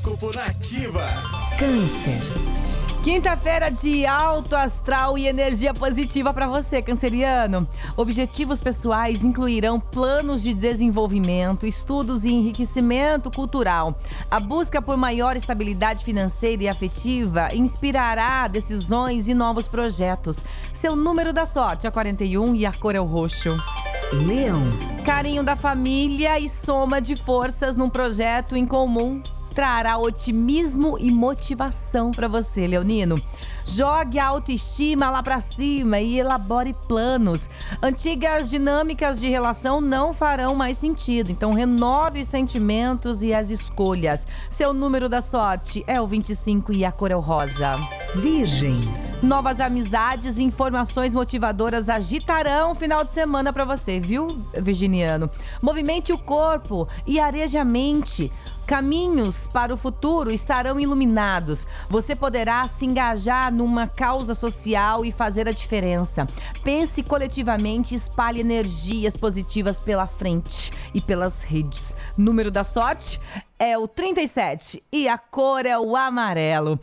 Horóscopo Nativa. Câncer. Quinta-feira de alto astral e energia positiva para você, canceriano. Objetivos pessoais incluirão planos de desenvolvimento, estudos e enriquecimento cultural. A busca por maior estabilidade financeira e afetiva inspirará decisões e novos projetos. Seu número da sorte é 41 e a cor é o roxo. Leão. Carinho da família e soma de forças num projeto em comum trará otimismo e motivação para você, Leonino. Jogue a autoestima lá para cima e elabore planos. Antigas dinâmicas de relação não farão mais sentido, então renove os sentimentos e as escolhas. Seu número da sorte é o 25 e a cor é o rosa. Virgem. Novas amizades e informações motivadoras agitarão o final de semana para você, viu, Virginiano? Movimente o corpo e areje a mente. Caminhos para o futuro estarão iluminados. Você poderá se engajar numa causa social e fazer a diferença. Pense coletivamente e espalhe energias positivas pela frente e pelas redes. Número da sorte é o 37 e a cor é o amarelo.